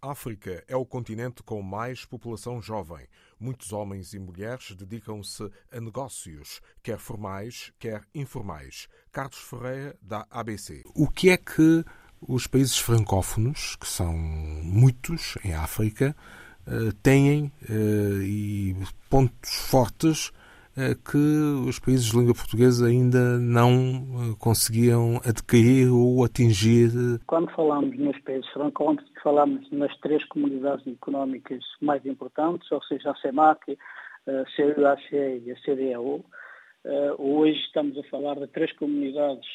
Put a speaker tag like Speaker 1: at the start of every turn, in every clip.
Speaker 1: África é o continente com mais população jovem. Muitos homens e mulheres dedicam-se a negócios, quer formais, quer informais. Carlos Ferreira, da ABC. O que é que os países francófonos, que são muitos em África, eh, têm eh, e pontos fortes que os países de língua portuguesa ainda não eh, conseguiam adquirir ou atingir?
Speaker 2: Quando falamos nos países francófonos, falamos nas três comunidades económicas mais importantes, ou seja, a CEMAC, a CUAC e a CDAO. Eh, hoje estamos a falar de três comunidades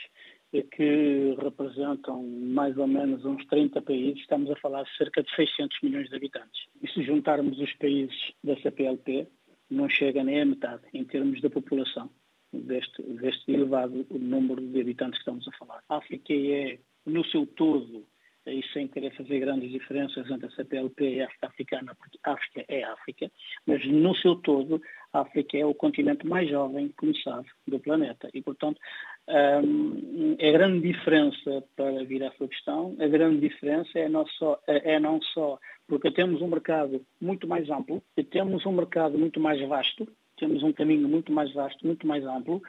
Speaker 2: que representam mais ou menos uns 30 países, estamos a falar de cerca de 600 milhões de habitantes. E se juntarmos os países da CPLP, não chega nem a metade em termos da população deste, deste elevado número de habitantes que estamos a falar. A África é, no seu todo, e sem querer fazer grandes diferenças entre a CPLP e a África Africana, porque África é África, mas no seu todo, a África é o continente mais jovem, como sabe, do planeta. E, portanto, um, a grande diferença, para vir à sua questão, a grande diferença é não só, é não só porque temos um mercado muito mais amplo, temos um mercado muito mais vasto, temos um caminho muito mais vasto, muito mais amplo,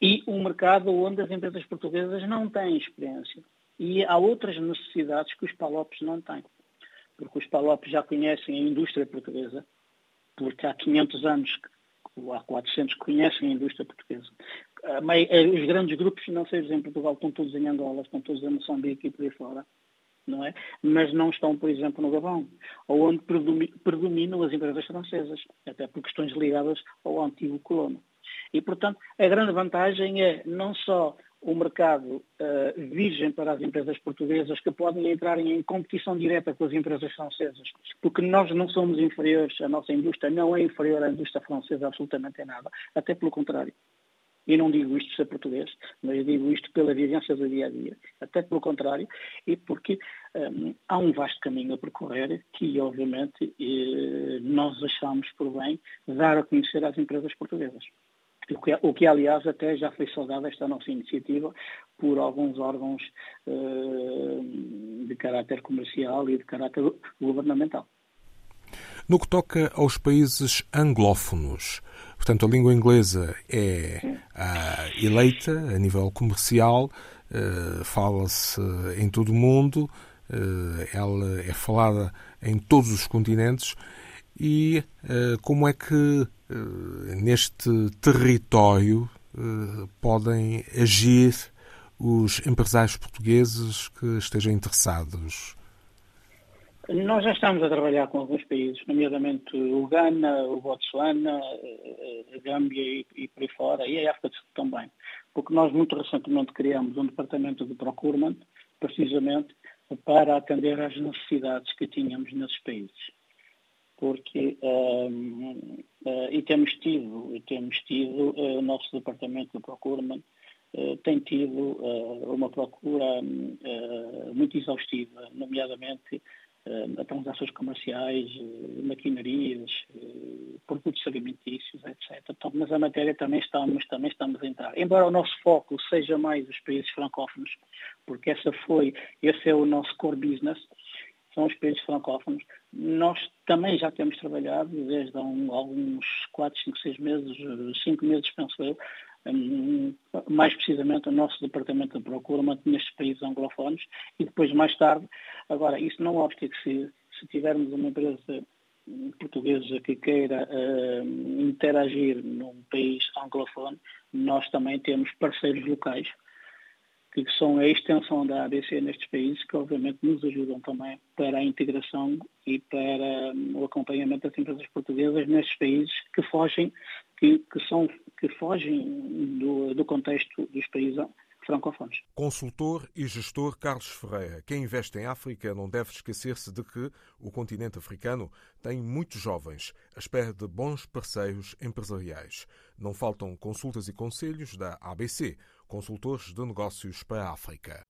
Speaker 2: e um mercado onde as empresas portuguesas não têm experiência. E há outras necessidades que os palopes não têm. Porque os palopes já conhecem a indústria portuguesa, porque há 500 anos, ou há 400, conhecem a indústria portuguesa. Os grandes grupos financeiros em Portugal estão todos em Angola, estão todos em Moçambique e por aí fora não é? Mas não estão, por exemplo, no Gabão, onde predominam as empresas francesas, até por questões ligadas ao antigo colono. E, portanto, a grande vantagem é não só o mercado uh, virgem para as empresas portuguesas que podem entrar em competição direta com as empresas francesas, porque nós não somos inferiores, a nossa indústria não é inferior à indústria francesa absolutamente em nada, até pelo contrário. E não digo isto ser português, mas digo isto pela vivência do dia a dia. Até pelo contrário, e porque um, há um vasto caminho a percorrer que, obviamente, eh, nós achamos por bem dar a conhecer às empresas portuguesas. O que, o que, aliás, até já foi saudada esta nossa iniciativa por alguns órgãos uh, de caráter comercial e de caráter governamental.
Speaker 1: No que toca aos países anglófonos, Portanto, a língua inglesa é uh, eleita a nível comercial, uh, fala-se em todo o mundo, uh, ela é falada em todos os continentes. E como é que neste território podem agir os empresários portugueses que estejam interessados?
Speaker 2: Nós já estamos a trabalhar com alguns países, nomeadamente o Ghana, o Botsuana, a Gâmbia e, e por aí fora, e a África do Sul também. Porque nós muito recentemente criamos um departamento de procurement, precisamente para atender às necessidades que tínhamos nesses países. Porque, um, uh, e temos tido, temos tido uh, o nosso departamento de procurement uh, tem tido uma procura muito exaustiva, nomeadamente a transações comerciais, maquinarias, produtos alimentícios, etc. Então, mas a matéria também estamos, também estamos a entrar. Embora o nosso foco seja mais os países francófonos, porque essa foi, esse é o nosso core business, são os países francófonos. Nós também já temos trabalhado, desde há um, alguns 4, 5, 6 meses, 5 meses, penso eu, mais precisamente o nosso departamento de procura nestes países anglófonos e depois mais tarde, agora isso não obsta que se, se tivermos uma empresa portuguesa que queira uh, interagir num país anglófono, nós também temos parceiros locais que são a extensão da ABC nestes países, que obviamente nos ajudam também para a integração e para o acompanhamento das empresas portuguesas nestes países que fogem, que, que são, que fogem do, do contexto dos países francófonos.
Speaker 1: Consultor e gestor Carlos Ferreira. Quem investe em África não deve esquecer-se de que o continente africano tem muitos jovens à espera de bons parceiros empresariais. Não faltam consultas e conselhos da ABC, consultores de negócios para a África.